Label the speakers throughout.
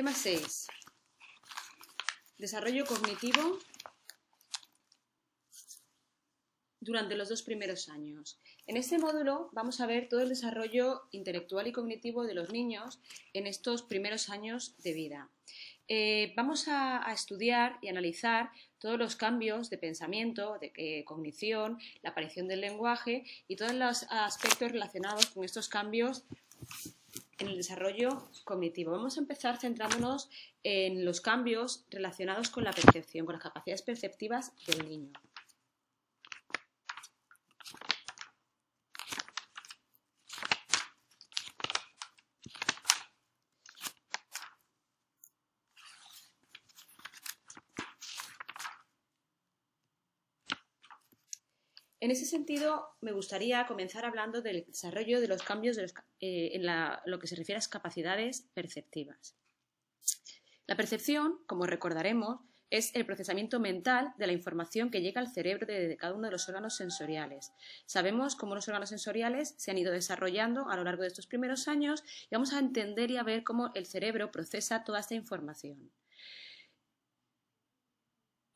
Speaker 1: Tema 6. Desarrollo cognitivo durante los dos primeros años. En este módulo vamos a ver todo el desarrollo intelectual y cognitivo de los niños en estos primeros años de vida. Eh, vamos a, estudiar y analizar todos los cambios de pensamiento, de eh, cognición, la aparición del lenguaje y todos los aspectos relacionados con estos cambios en el desarrollo cognitivo. Vamos a empezar centrándonos en los cambios relacionados con la percepción, con las capacidades perceptivas del niño. En ese sentido, me gustaría comenzar hablando del desarrollo de los cambios eh, en lo que se refiere a las capacidades perceptivas. La percepción, como recordaremos, es el procesamiento mental de la información que llega al cerebro de cada uno de los órganos sensoriales. Sabemos cómo los órganos sensoriales se han ido desarrollando a lo largo de estos primeros años y vamos a entender y a ver cómo el cerebro procesa toda esta información.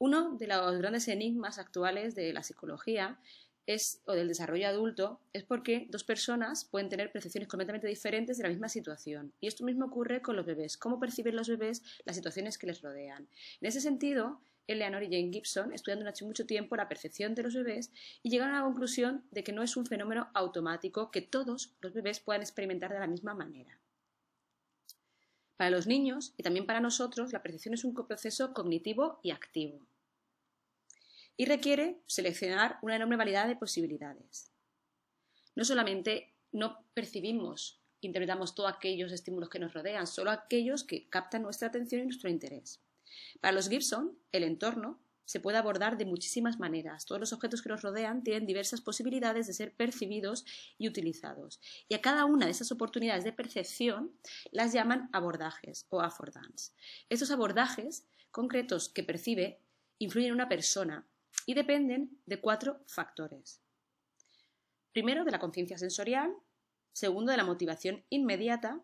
Speaker 1: Uno de los grandes enigmas actuales de la psicología es, o del desarrollo adulto es porque dos personas pueden tener percepciones completamente diferentes de la misma situación. Y esto mismo ocurre con los bebés. ¿Cómo perciben los bebés las situaciones que les rodean? En ese sentido, Eleanor y Jane Gibson, estudiando hace mucho tiempo la percepción de los bebés, y llegaron a la conclusión de que no es un fenómeno automático que todos los bebés puedan experimentar de la misma manera. Para los niños y también para nosotros, la percepción es un proceso cognitivo y activo y requiere seleccionar una enorme variedad de posibilidades. No solamente no percibimos, interpretamos todos aquellos estímulos que nos rodean, solo aquellos que captan nuestra atención y nuestro interés. Para los Gibson, el entorno se puede abordar de muchísimas maneras. Todos los objetos que nos rodean tienen diversas posibilidades de ser percibidos y utilizados. Y a cada una de esas oportunidades de percepción las llaman abordajes o affordance. Estos abordajes concretos que percibe influyen en una persona y dependen de cuatro factores. Primero, de la conciencia sensorial, segundo, de la motivación inmediata,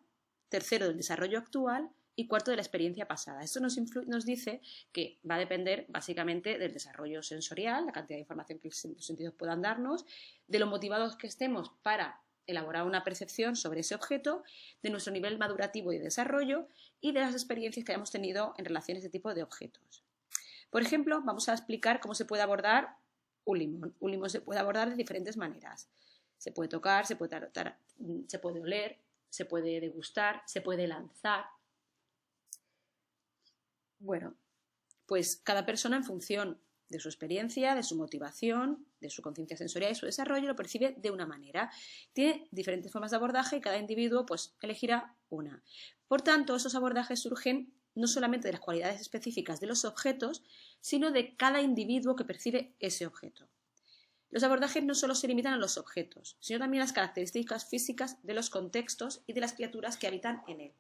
Speaker 1: tercero, del desarrollo actual y cuarto, de la experiencia pasada. Esto nos, dice que va a depender básicamente del desarrollo sensorial, la cantidad de información que los sentidos puedan darnos, de lo motivados que estemos para elaborar una percepción sobre ese objeto, de nuestro nivel madurativo y de desarrollo y de las experiencias que hayamos tenido en relación a este tipo de objetos. Por ejemplo, vamos a explicar cómo se puede abordar un limón. Un limón se puede abordar de diferentes maneras. Se puede tocar, se puede, se puede oler, se puede degustar, se puede lanzar. Bueno, pues cada persona en función de su experiencia, de su motivación, de su conciencia sensorial y su desarrollo lo percibe de una manera. Tiene diferentes formas de abordaje y cada individuo pues elegirá una. Por tanto, esos abordajes surgen no solamente de las cualidades específicas de los objetos, sino de cada individuo que percibe ese objeto. Los abordajes no solo se limitan a los objetos, sino también a las características físicas de los contextos y de las criaturas que habitan en él.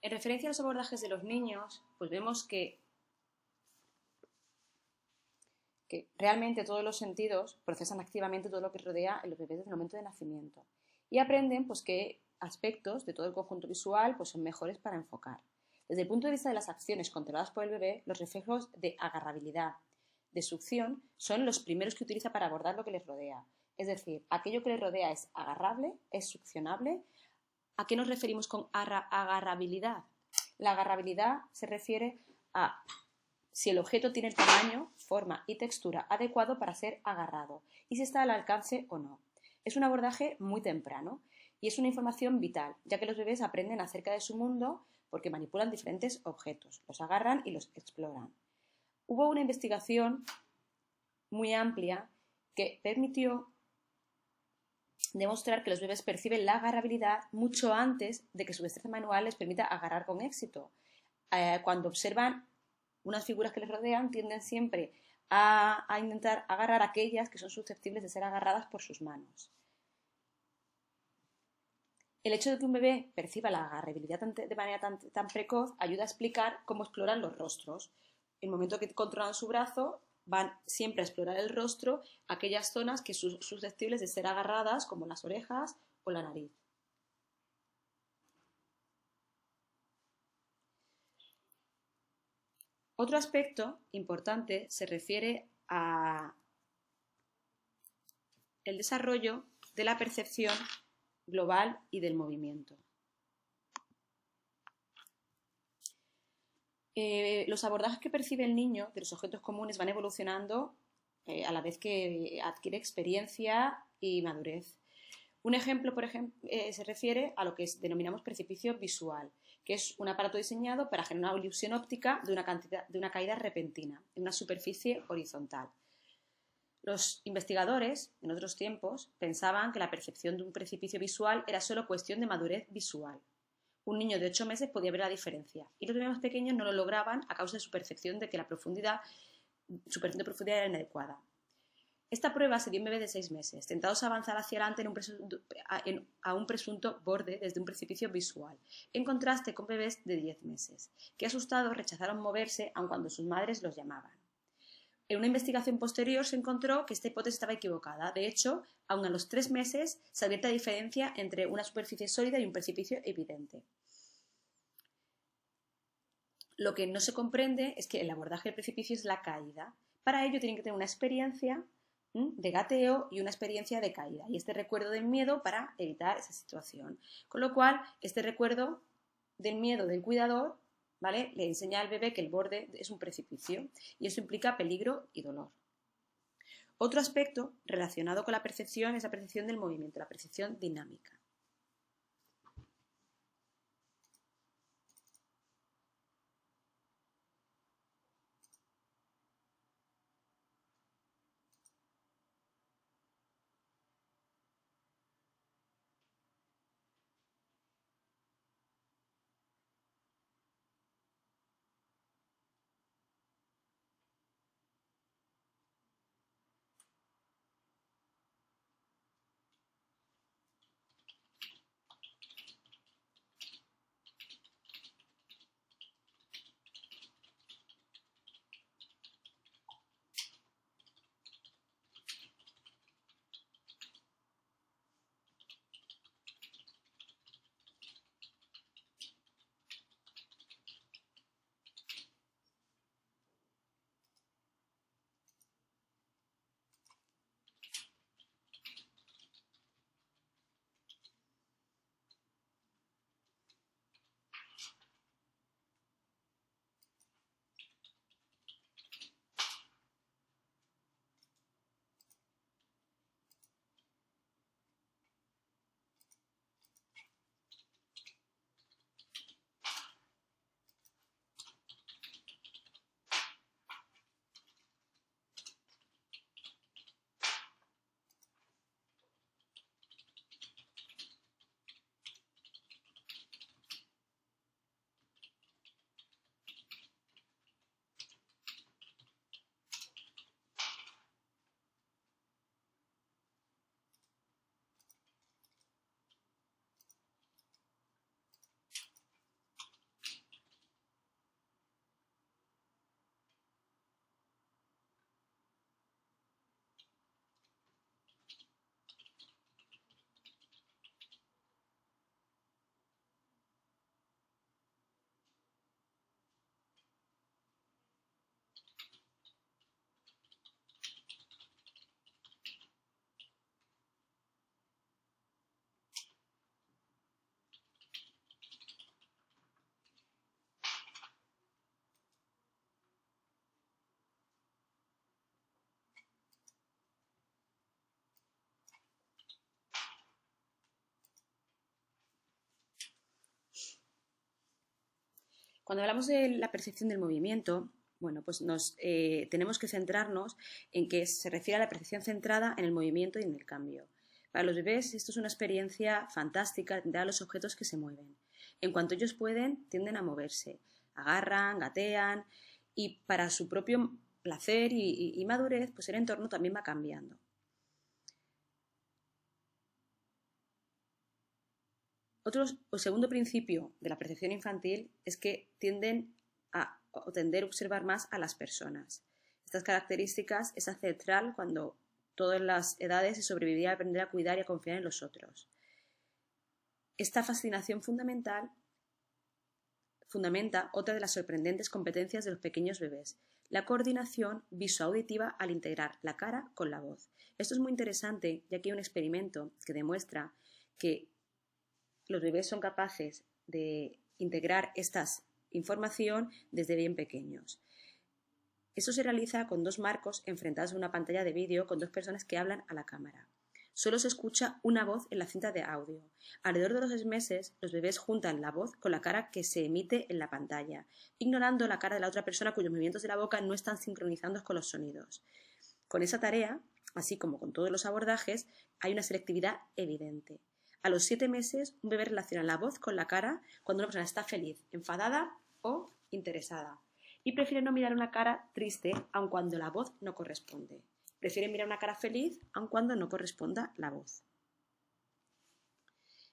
Speaker 1: En referencia a los abordajes de los niños, pues vemos que, realmente todos los sentidos procesan activamente todo lo que rodea a los bebés desde el momento de nacimiento y aprenden pues qué aspectos de todo el conjunto visual pues son mejores para enfocar. Desde el punto de vista de las acciones controladas por el bebé, los reflejos de agarrabilidad, de succión, son los primeros que utiliza para abordar lo que les rodea. Es decir, aquello que le rodea es agarrable, es succionable. ¿A qué nos referimos con agarrabilidad? La agarrabilidad se refiere a si el objeto tiene el tamaño, forma y textura adecuado para ser agarrado y si está al alcance o no. Es un abordaje muy temprano y es una información vital, ya que los bebés aprenden acerca de su mundo porque manipulan diferentes objetos, los agarran y los exploran. Hubo una investigación muy amplia que permitió demostrar que los bebés perciben la agarrabilidad mucho antes de que su destreza manual les permita agarrar con éxito. Eh, cuando observan unas figuras que les rodean, tienden siempre a, intentar agarrar aquellas que son susceptibles de ser agarradas por sus manos. El hecho de que un bebé perciba la agarrabilidad de manera tan, tan precoz ayuda a explicar cómo exploran los rostros. En el momento que controlan su brazo, van siempre a explorar el rostro aquellas zonas que son susceptibles de ser agarradas, como las orejas o la nariz. Otro aspecto importante se refiere a el desarrollo de la percepción global y del movimiento. Eh, los abordajes que percibe el niño de los objetos comunes van evolucionando eh, a la vez que adquiere experiencia y madurez. Un ejemplo, por ejemplo, eh, se refiere a lo que denominamos precipicio visual, que es un aparato diseñado para generar una ilusión óptica de una, de una caída repentina en una superficie horizontal. Los investigadores, en otros tiempos, pensaban que la percepción de un precipicio visual era solo cuestión de madurez visual un niño de 8 meses podía ver la diferencia y los bebés más pequeños no lo lograban a causa de su percepción de que la profundidad, su percepción de profundidad era inadecuada. Esta prueba se dio en bebés de 6 meses, tentados a avanzar hacia adelante a un presunto borde desde un precipicio visual, en contraste con bebés de 10 meses, que asustados rechazaron moverse aun cuando sus madres los llamaban. En una investigación posterior se encontró que esta hipótesis estaba equivocada. De hecho, aun a los tres meses se advierte la diferencia entre una superficie sólida y un precipicio evidente. Lo que no se comprende es que el abordaje del precipicio es la caída. Para ello tienen que tener una experiencia de gateo y una experiencia de caída y este recuerdo del miedo para evitar esa situación. Con lo cual, este recuerdo del miedo del cuidador ¿vale? Le enseña al bebé que el borde es un precipicio y eso implica peligro y dolor. Otro aspecto relacionado con la percepción es la percepción del movimiento, la percepción dinámica. Cuando hablamos de la percepción del movimiento, bueno, pues nos eh, tenemos que centrarnos en que se refiere a la percepción centrada en el movimiento y en el cambio. Para los bebés esto es una experiencia fantástica de los objetos que se mueven. En cuanto ellos pueden, tienden a moverse, agarran, gatean y para su propio placer y, madurez, pues el entorno también va cambiando. Otro, el segundo principio de la percepción infantil es que tienden a o tender a observar más a las personas. Estas características es ancestral cuando todas las edades se sobrevivía a aprender a cuidar y a confiar en los otros. Esta fascinación fundamental fundamenta otra de las sorprendentes competencias de los pequeños bebés, la coordinación visoauditiva al integrar la cara con la voz. Esto es muy interesante, ya que hay un experimento que demuestra que los bebés son capaces de integrar esta información desde bien pequeños. Eso se realiza con dos marcos enfrentados a una pantalla de vídeo con dos personas que hablan a la cámara. Solo se escucha una voz en la cinta de audio. Alrededor de los seis meses, los bebés juntan la voz con la cara que se emite en la pantalla, ignorando la cara de la otra persona cuyos movimientos de la boca no están sincronizados con los sonidos. Con esa tarea, así como con todos los abordajes, hay una selectividad evidente. A los siete meses, un bebé relaciona la voz con la cara cuando una persona está feliz, enfadada o interesada. Y prefiere no mirar una cara triste, aun cuando la voz no corresponde. Prefiere mirar una cara feliz aun cuando no corresponda la voz.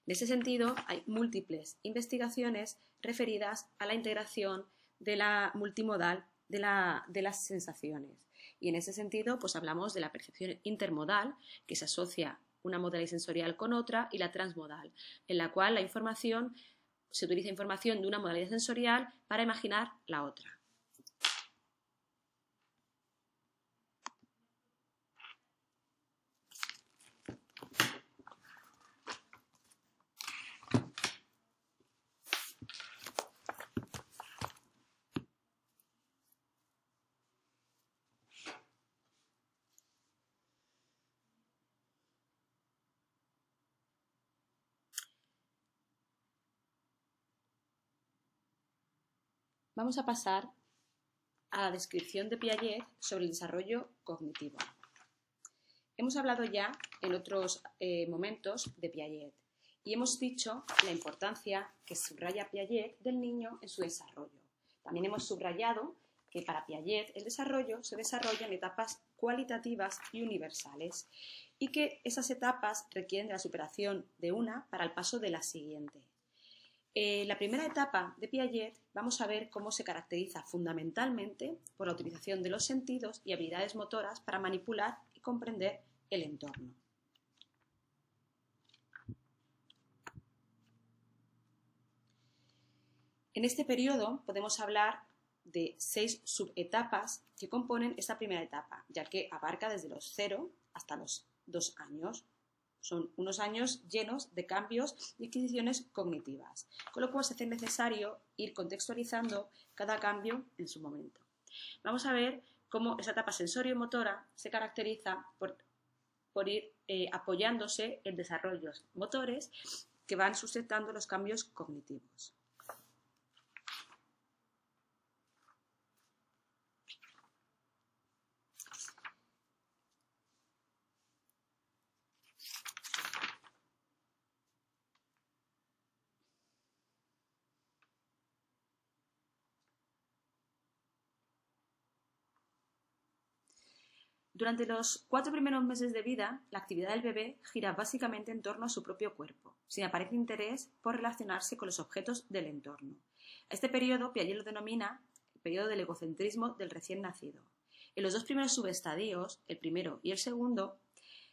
Speaker 1: En ese sentido, hay múltiples investigaciones referidas a la integración de la multimodal de, las sensaciones. Y en ese sentido, pues hablamos de la percepción intermodal, que se asocia una modalidad sensorial con otra, y la transmodal, en la cual la información se utiliza información de una modalidad sensorial para imaginar la otra. Vamos a pasar a la descripción de Piaget sobre el desarrollo cognitivo. Hemos hablado ya en otros eh, momentos de Piaget y hemos dicho la importancia que subraya Piaget del niño en su desarrollo. También hemos subrayado que para Piaget el desarrollo se desarrolla en etapas cualitativas y universales y que esas etapas requieren de la superación de una para el paso de la siguiente. Eh, la primera etapa de Piaget vamos a ver cómo se caracteriza fundamentalmente por la utilización de los sentidos y habilidades motoras para manipular y comprender el entorno. En este periodo podemos hablar de seis subetapas que componen esta primera etapa, ya que abarca desde los cero hasta los dos años. Son unos años llenos de cambios y adquisiciones cognitivas, con lo cual se hace necesario ir contextualizando cada cambio en su momento. Vamos a ver cómo esa etapa sensorio-motora se caracteriza por, ir eh, apoyándose en desarrollos motores que van sustentando los cambios cognitivos. Durante los cuatro primeros meses de vida, la actividad del bebé gira básicamente en torno a su propio cuerpo, sin aparecer interés por relacionarse con los objetos del entorno. Este periodo Piaget lo denomina el periodo del egocentrismo del recién nacido. En los dos primeros subestadios, el primero y el segundo,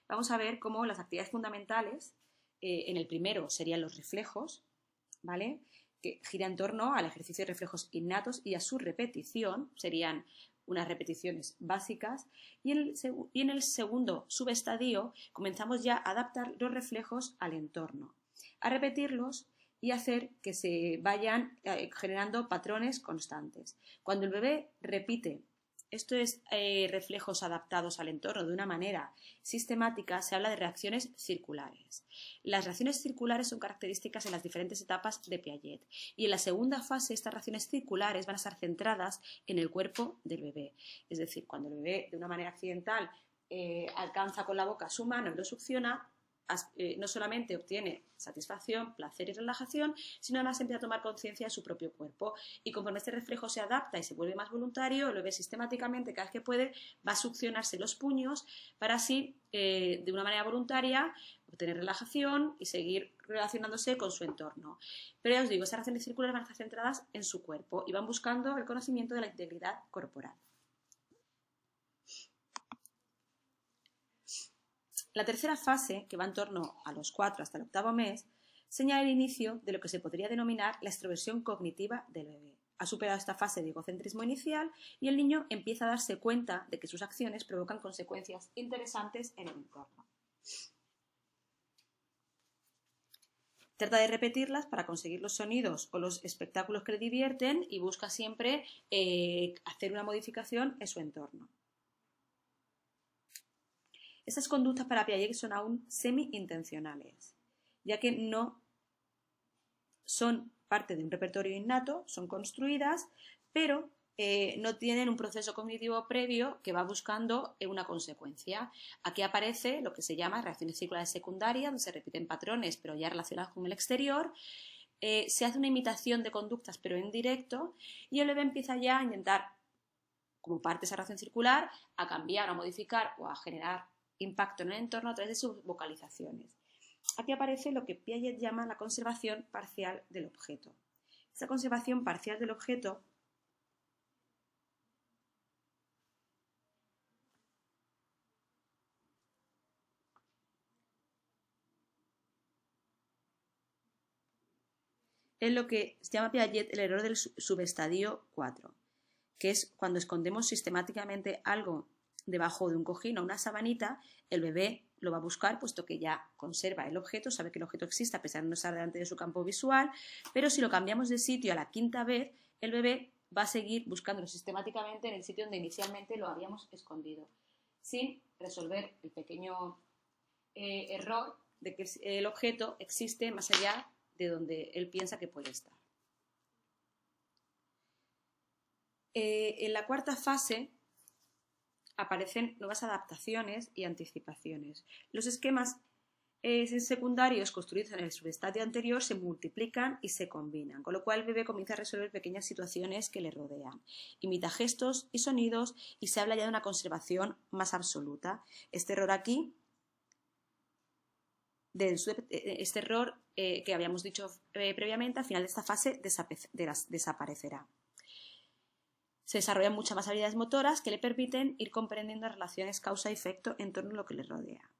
Speaker 1: vamos a ver cómo las actividades fundamentales, eh, en el primero serían los reflejos, ¿vale? que gira en torno al ejercicio de reflejos innatos y a su repetición, serían unas repeticiones básicas y en, el, segundo subestadio comenzamos ya a adaptar los reflejos al entorno, a repetirlos y hacer que se vayan eh, generando patrones constantes. Cuando el bebé repite esto es eh, reflejos adaptados al entorno de una manera sistemática, se habla de reacciones circulares. Las reacciones circulares son características en las diferentes etapas de Piaget y en la segunda fase estas reacciones circulares van a estar centradas en el cuerpo del bebé. Es decir, cuando el bebé de una manera accidental eh, alcanza con la boca su mano y lo succiona, eh, no solamente obtiene satisfacción, placer y relajación, sino además empieza a tomar conciencia de su propio cuerpo. Y conforme este reflejo se adapta y se vuelve más voluntario, lo ve sistemáticamente cada vez que puede, va a succionarse los puños para así, eh, de una manera voluntaria, obtener relajación y seguir relacionándose con su entorno. Pero ya os digo, esas relaciones circulares van a estar centradas en su cuerpo y van buscando el conocimiento de la integridad corporal. La tercera fase, que va en torno a los cuatro hasta el octavo mes, señala el inicio de lo que se podría denominar la extroversión cognitiva del bebé. Ha superado esta fase de egocentrismo inicial y el niño empieza a darse cuenta de que sus acciones provocan consecuencias interesantes en el entorno. Trata de repetirlas para conseguir los sonidos o los espectáculos que le divierten y busca siempre eh, hacer una modificación en su entorno. Estas conductas para Piaget son aún semi-intencionales, ya que no son parte de un repertorio innato, son construidas, pero eh, no tienen un proceso cognitivo previo que va buscando una consecuencia. Aquí aparece lo que se llama reacciones circulares secundarias, donde se repiten patrones, pero ya relacionados con el exterior. Eh, se hace una imitación de conductas, pero en directo, y el bebé empieza ya a intentar, como parte de esa reacción circular, a cambiar, a modificar o a generar impacto en el entorno a través de sus vocalizaciones. Aquí aparece lo que Piaget llama la conservación parcial del objeto. Esa conservación parcial del objeto es lo que se llama Piaget el error del subestadio 4, que es cuando escondemos sistemáticamente algo debajo de un cojín o una sabanita, el bebé lo va a buscar puesto que ya conserva el objeto, sabe que el objeto existe a pesar de no estar delante de su campo visual, pero si lo cambiamos de sitio a la quinta vez, el bebé va a seguir buscándolo sistemáticamente en el sitio donde inicialmente lo habíamos escondido, sin resolver el pequeño eh, error de que el objeto existe más allá de donde él piensa que puede estar. Eh, en la cuarta fase aparecen nuevas adaptaciones y anticipaciones. Los esquemas eh, secundarios construidos en el subestadio anterior se multiplican y se combinan, con lo cual el bebé comienza a resolver pequeñas situaciones que le rodean. Imita gestos y sonidos y se habla ya de una conservación más absoluta. Este error aquí, este error eh, que habíamos dicho eh, previamente, al final de esta fase desaparecerá se desarrollan muchas más habilidades motoras que le permiten ir comprendiendo relaciones causa-efecto en torno a lo que le rodea.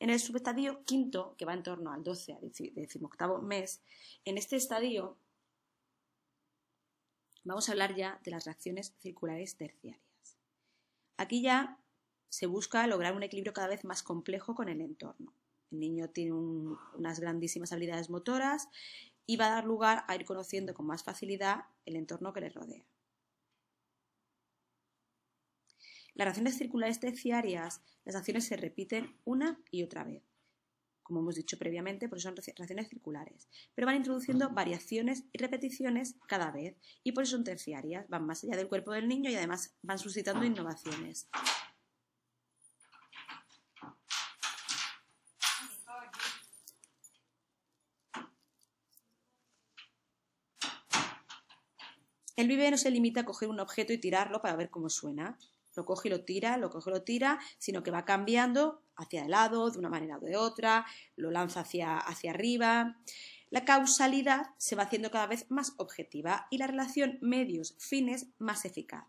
Speaker 1: En el subestadio quinto, que va en torno al 12 al 18 mes, en este estadio vamos a hablar ya de las reacciones circulares terciarias. Aquí ya se busca lograr un equilibrio cada vez más complejo con el entorno. El niño tiene unas grandísimas habilidades motoras y va a dar lugar a ir conociendo con más facilidad el entorno que le rodea. Las reacciones circulares terciarias, las acciones se repiten una y otra vez, como hemos dicho previamente, porque son reacciones circulares, pero van introduciendo variaciones y repeticiones cada vez y por eso son terciarias, van más allá del cuerpo del niño y además van suscitando innovaciones. El vive no se limita a coger un objeto y tirarlo para ver cómo suena lo coge y lo tira, lo coge y lo tira, sino que va cambiando hacia el lado, de una manera o de otra, lo lanza hacia, hacia arriba. La causalidad se va haciendo cada vez más objetiva y la relación medios-fines más eficaz.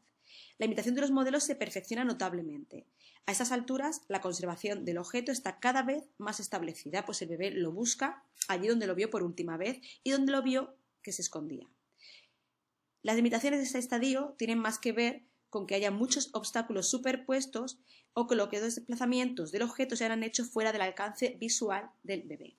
Speaker 1: La imitación de los modelos se perfecciona notablemente. A estas alturas, la conservación del objeto está cada vez más establecida, pues el bebé lo busca allí donde lo vio por última vez y donde lo vio que se escondía. Las limitaciones de este estadio tienen más que ver con que haya muchos obstáculos superpuestos o que los desplazamientos del objeto se hayan hecho fuera del alcance visual del bebé.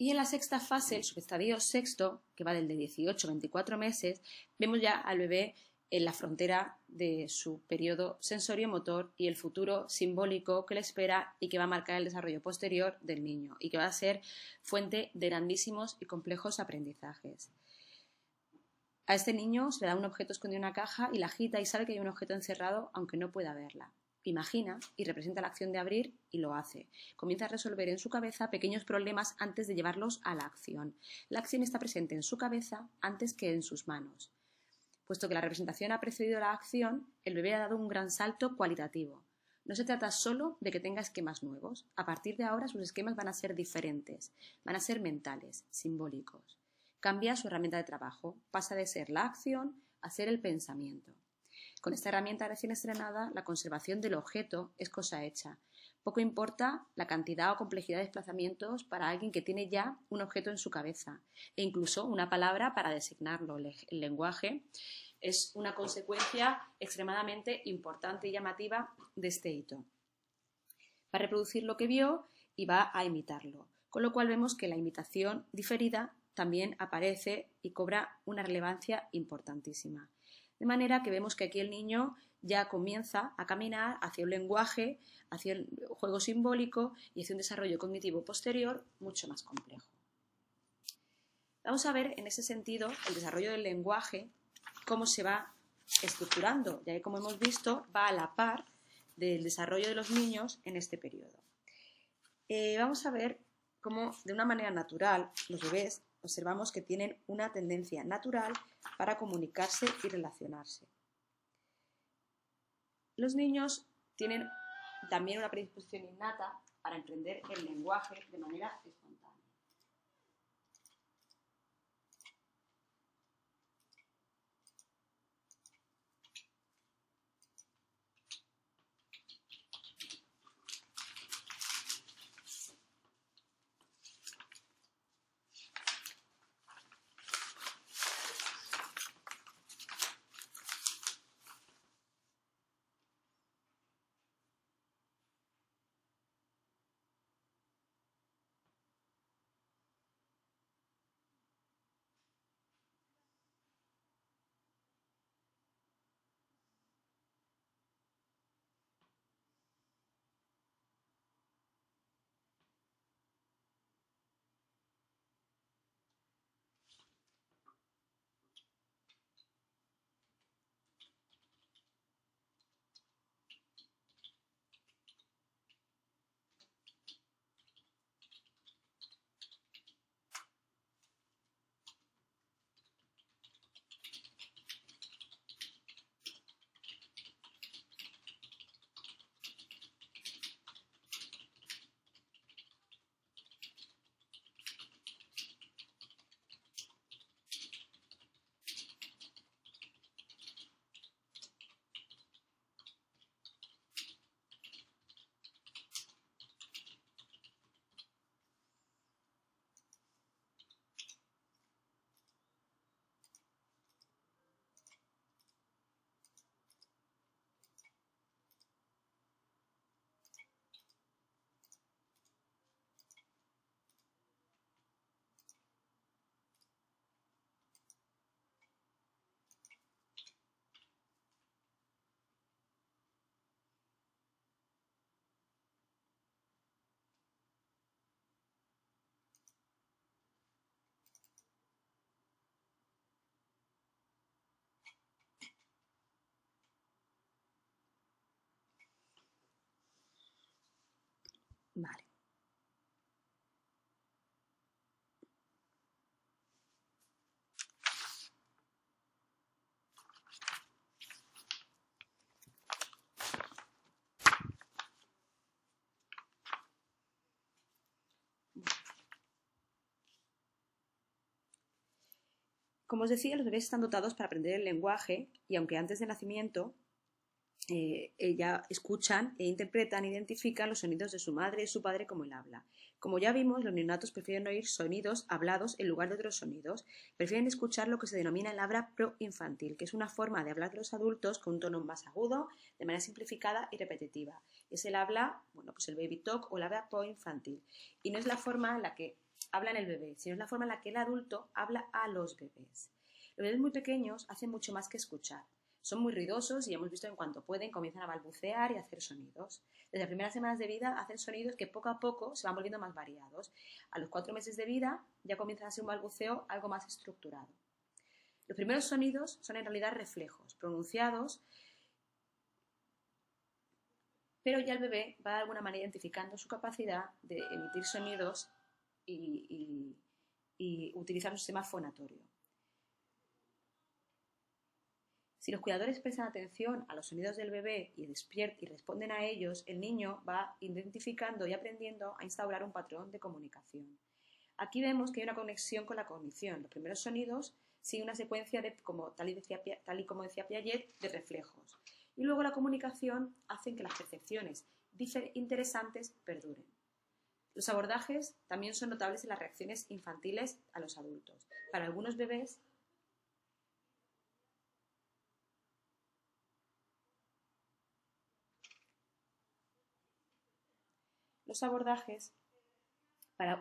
Speaker 1: Y en la sexta fase, el subestadio sexto, que va del de 18 a 24 meses, vemos ya al bebé en la frontera de su periodo sensorio-motor y el futuro simbólico que le espera y que va a marcar el desarrollo posterior del niño y que va a ser fuente de grandísimos y complejos aprendizajes. A este niño se le da un objeto escondido en una caja y la agita y sabe que hay un objeto encerrado aunque no pueda verla imagina y representa la acción de abrir y lo hace. Comienza a resolver en su cabeza pequeños problemas antes de llevarlos a la acción. La acción está presente en su cabeza antes que en sus manos. Puesto que la representación ha precedido la acción, el bebé ha dado un gran salto cualitativo. No se trata solo de que tenga esquemas nuevos. A partir de ahora sus esquemas van a ser diferentes, van a ser mentales, simbólicos. Cambia su herramienta de trabajo, pasa de ser la acción a ser el pensamiento. Con esta herramienta recién estrenada, la conservación del objeto es cosa hecha. Poco importa la cantidad o complejidad de desplazamientos para alguien que tiene ya un objeto en su cabeza e incluso una palabra para designarlo. El lenguaje es una consecuencia extremadamente importante y llamativa de este hito. Va a reproducir lo que vio y va a imitarlo, con lo cual vemos que la imitación diferida también aparece y cobra una relevancia importantísima. De manera que vemos que aquí el niño ya comienza a caminar hacia un lenguaje, hacia el juego simbólico y hacia un desarrollo cognitivo posterior mucho más complejo. Vamos a ver en ese sentido el desarrollo del lenguaje, cómo se va estructurando, ya que como hemos visto va a la par del desarrollo de los niños en este periodo. Eh, vamos a ver cómo de una manera natural los bebés observamos que tienen una tendencia natural para comunicarse y relacionarse. Los niños tienen también una predisposición innata para emprender el lenguaje de manera espontánea. Vale. Como os decía, los bebés están dotados para aprender el lenguaje y aunque antes del nacimiento eh, ella escuchan e interpretan identifican los sonidos de su madre y su padre como él habla. Como ya vimos, los neonatos prefieren oír sonidos hablados en lugar de otros sonidos. Prefieren escuchar lo que se denomina el habla proinfantil, que es una forma de hablar de los adultos con un tono más agudo, de manera simplificada y repetitiva. Es el habla, bueno, pues el baby talk o el habla proinfantil. Y no es la forma en la que habla en el bebé, sino es la forma en la que el adulto habla a los bebés. Los bebés muy pequeños hacen mucho más que escuchar. Son muy ruidosos y hemos visto en cuanto pueden comienzan a balbucear y a hacer sonidos. Desde las primeras semanas de vida hacen sonidos que poco a poco se van volviendo más variados. A los cuatro meses de vida ya comienzan a ser un balbuceo algo más estructurado. Los primeros sonidos son en realidad reflejos, pronunciados, pero ya el bebé va de alguna manera identificando su capacidad de emitir sonidos y, utilizar un sistema fonatorio. Si los cuidadores prestan atención a los sonidos del bebé y, y responden a ellos, el niño va identificando y aprendiendo a instaurar un patrón de comunicación. Aquí vemos que hay una conexión con la cognición. Los primeros sonidos siguen una secuencia de, como, tal, y decía, tal y como decía Piaget, de reflejos. Y luego la comunicación hace que las percepciones interesantes perduren. Los abordajes también son notables en las reacciones infantiles a los adultos. Para algunos bebés, los abordajes, para,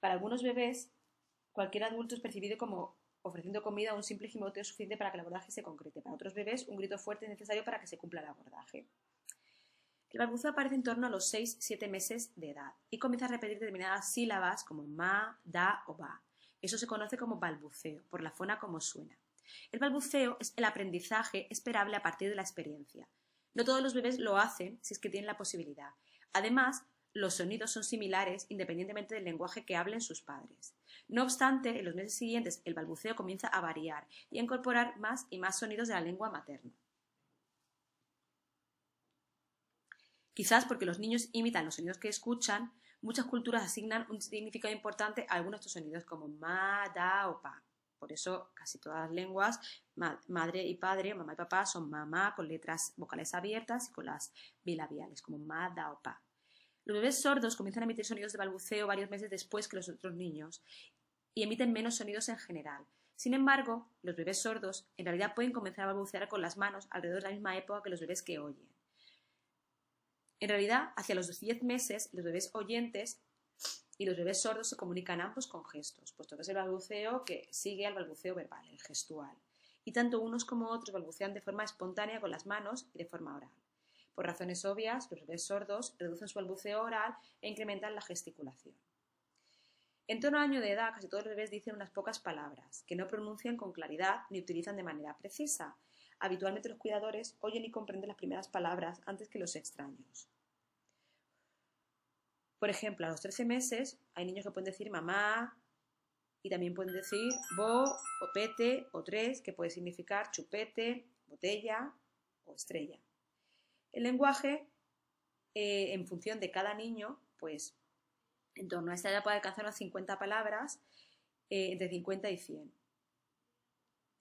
Speaker 1: para, algunos bebés, cualquier adulto es percibido como ofreciendo comida o un simple gimoteo suficiente para que el abordaje se concrete. Para otros bebés, un grito fuerte es necesario para que se cumpla el abordaje. El balbuceo aparece en torno a los 6-7 meses de edad y comienza a repetir determinadas sílabas como ma, da o ba. Eso se conoce como balbuceo, por la fona como suena. El balbuceo es el aprendizaje esperable a partir de la experiencia. No todos los bebés lo hacen si es que tienen la posibilidad. Además, los sonidos son similares independientemente del lenguaje que hablen sus padres. No obstante, en los meses siguientes el balbuceo comienza a variar y a incorporar más y más sonidos de la lengua materna. Quizás porque los niños imitan los sonidos que escuchan, muchas culturas asignan un significado importante a algunos de estos sonidos como ma, da o pa. Por eso casi todas las lenguas, madre y padre, mamá y papá, son mamá con letras vocales abiertas y con las bilabiales, como ma, da o pa. Los bebés sordos comienzan a emitir sonidos de balbuceo varios meses después que los otros niños y emiten menos sonidos en general. Sin embargo, los bebés sordos en realidad pueden comenzar a balbucear con las manos alrededor de la misma época que los bebés que oyen. En realidad, hacia los 10 meses, los bebés oyentes y los bebés sordos se comunican ambos con gestos, puesto que es el balbuceo que sigue al balbuceo verbal, el gestual. Y tanto unos como otros balbucean de forma espontánea con las manos y de forma oral. Por razones obvias, los bebés sordos reducen su balbuceo oral e incrementan la gesticulación. En torno a año de edad, casi todos los bebés dicen unas pocas palabras, que no pronuncian con claridad ni utilizan de manera precisa, Habitualmente los cuidadores oyen y comprenden las primeras palabras antes que los extraños. Por ejemplo, a los 13 meses hay niños que pueden decir mamá y también pueden decir bo o pete o tres, que puede significar chupete, botella o estrella. El lenguaje, eh, en función de cada niño, pues en torno a esta edad puede alcanzar unas 50 palabras, eh, entre 50 y 100.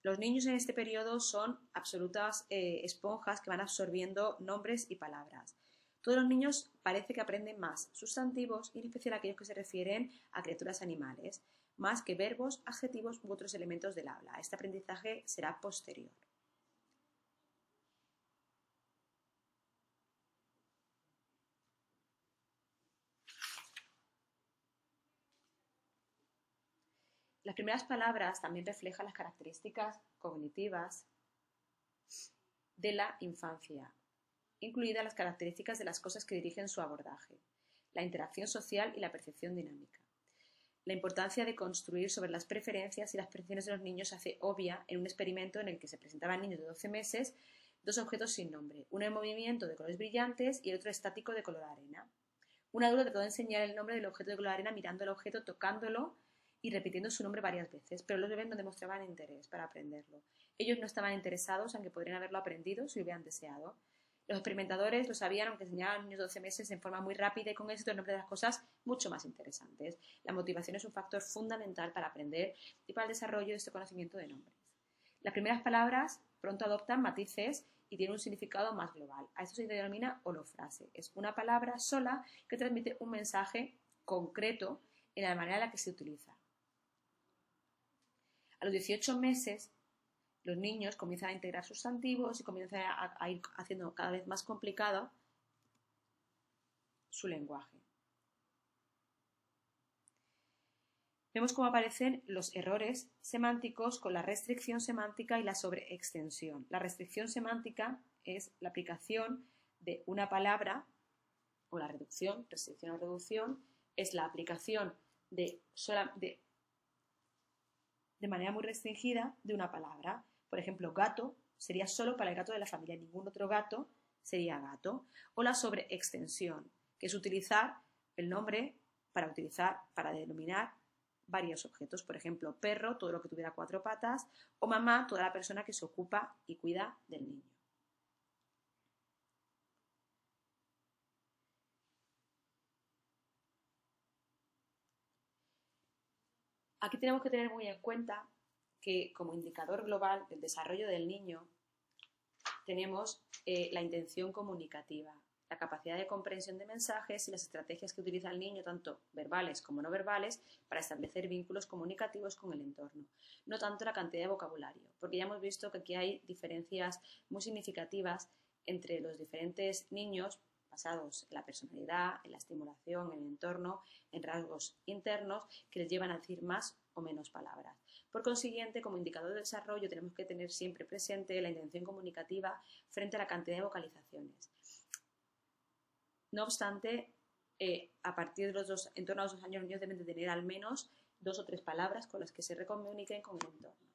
Speaker 1: Los niños en este periodo son absolutas eh, esponjas que van absorbiendo nombres y palabras. Todos los niños parece que aprenden más sustantivos y en especial aquellos que se refieren a criaturas animales, más que verbos, adjetivos u otros elementos del habla. Este aprendizaje será posterior. Las primeras palabras también reflejan las características cognitivas de la infancia, incluidas las características de las cosas que dirigen su abordaje, la interacción social y la percepción dinámica. La importancia de construir sobre las preferencias y las percepciones de los niños se hace obvia en un experimento en el que se presentaban niños de 12 meses dos objetos sin nombre, uno en movimiento de colores brillantes y el otro estático de color arena. Un adulto trató de enseñar el nombre del objeto de color arena mirando el objeto, tocándolo y repitiendo su nombre varias veces, pero los bebés no demostraban interés para aprenderlo. Ellos no estaban interesados, aunque podrían haberlo aprendido si hubieran deseado. Los experimentadores lo sabían, aunque enseñaban a niños de 12 meses en forma muy rápida y con éxito el nombre de las cosas mucho más interesantes. La motivación es un factor fundamental para aprender y para el desarrollo de este conocimiento de nombres. Las primeras palabras pronto adoptan matices y tienen un significado más global. A esto se denomina holofrase. Es una palabra sola que transmite un mensaje concreto en la manera en la que se utiliza. A los 18 meses, los niños comienzan a integrar sustantivos y comienzan a, ir haciendo cada vez más complicado su lenguaje. vemos cómo aparecen los errores semánticos con la restricción semántica y la sobreextensión. La restricción semántica es la aplicación de una palabra o la reducción, restricción o reducción, es la aplicación de, de, de manera muy restringida de una palabra. Por ejemplo, gato sería solo para el gato de la familia, ningún otro gato sería gato. O la sobreextensión, que es utilizar el nombre para utilizar, para denominar varios objetos, por ejemplo, perro, todo lo que tuviera cuatro patas, o mamá, toda la persona que se ocupa y cuida del niño. Aquí tenemos que tener muy en cuenta que como indicador global del desarrollo del niño tenemos eh, la intención comunicativa, la capacidad de comprensión de mensajes y las estrategias que utiliza el niño, tanto verbales como no verbales, para establecer vínculos comunicativos con el entorno. No tanto la cantidad de vocabulario, porque ya hemos visto que aquí hay diferencias muy significativas entre los diferentes niños basados en la personalidad, en la estimulación, en el entorno, en rasgos internos que les llevan a decir más o menos palabras. Por consiguiente, como indicador de desarrollo tenemos que tener siempre presente la intención comunicativa frente a la cantidad de vocalizaciones. No obstante, eh, a partir de los dos, en torno a los dos años, los niños deben de tener al menos dos o tres palabras con las que se recomuniquen con el entorno.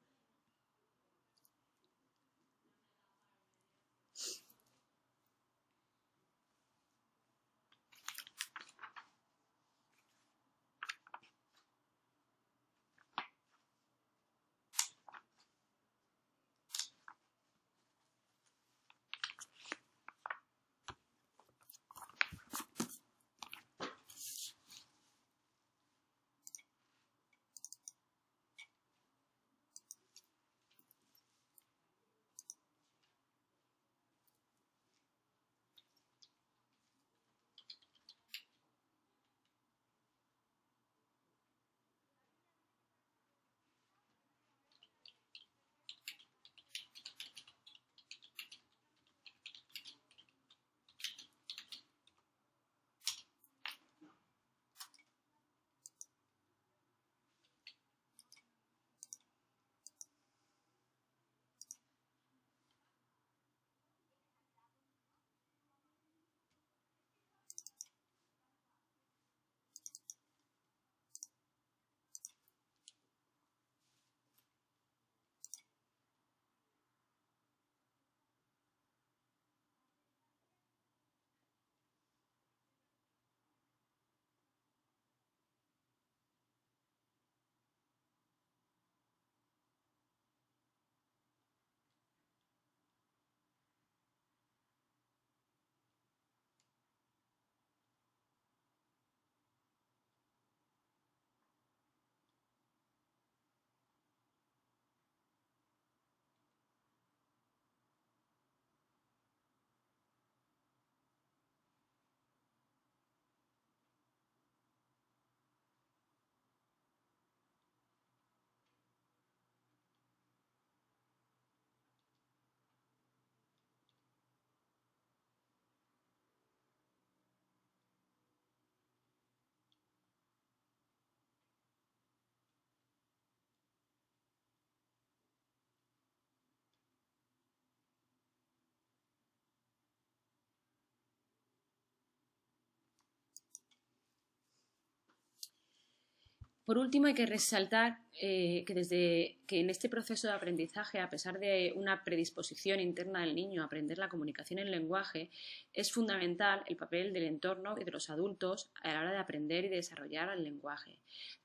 Speaker 1: Por último, hay que resaltar eh, que desde que en este proceso de aprendizaje, a pesar de una predisposición interna del niño a aprender la comunicación en lenguaje, es fundamental el papel del entorno y de los adultos a la hora de aprender y de desarrollar el lenguaje.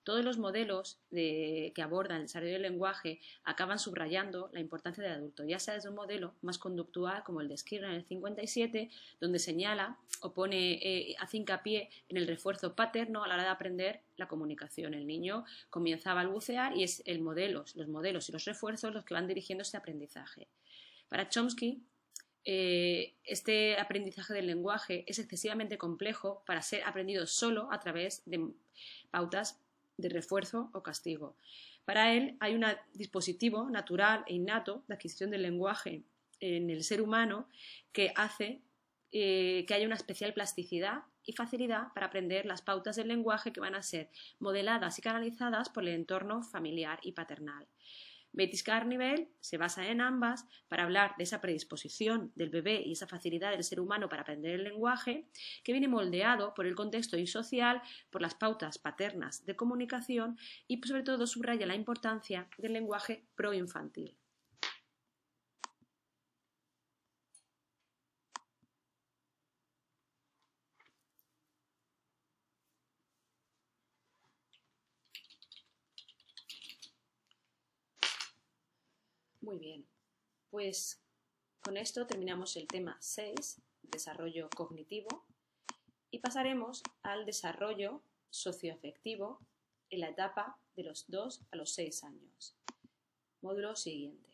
Speaker 1: Todos los modelos que abordan el desarrollo del lenguaje acaban subrayando la importancia del adulto, ya sea desde un modelo más conductual como el de Skinner en el 57, donde señala o pone, eh, hace hincapié en el refuerzo paterno a la hora de aprender la comunicación. El niño comienza a balbucear y es el modelo, los modelos y los refuerzos los que van dirigiendo este aprendizaje. Para Chomsky, eh, este aprendizaje del lenguaje es excesivamente complejo para ser aprendido solo a través de pautas de refuerzo o castigo. Para él hay un dispositivo natural e innato de adquisición del lenguaje en el ser humano que hace eh, que haya una especial plasticidad y facilidad para aprender las pautas del lenguaje que van a ser modeladas y canalizadas por el entorno familiar y paternal. Betis Carnival se basa en ambas para hablar de esa predisposición del bebé y esa facilidad del ser humano para aprender el lenguaje, que viene moldeado por el contexto y social, por las pautas paternas de comunicación y sobre todo subraya la importancia del lenguaje proinfantil. Muy bien, pues con esto terminamos el tema 6, desarrollo cognitivo, y pasaremos al desarrollo socioafectivo en la etapa de los 2 a los 6 años. Módulo siguiente.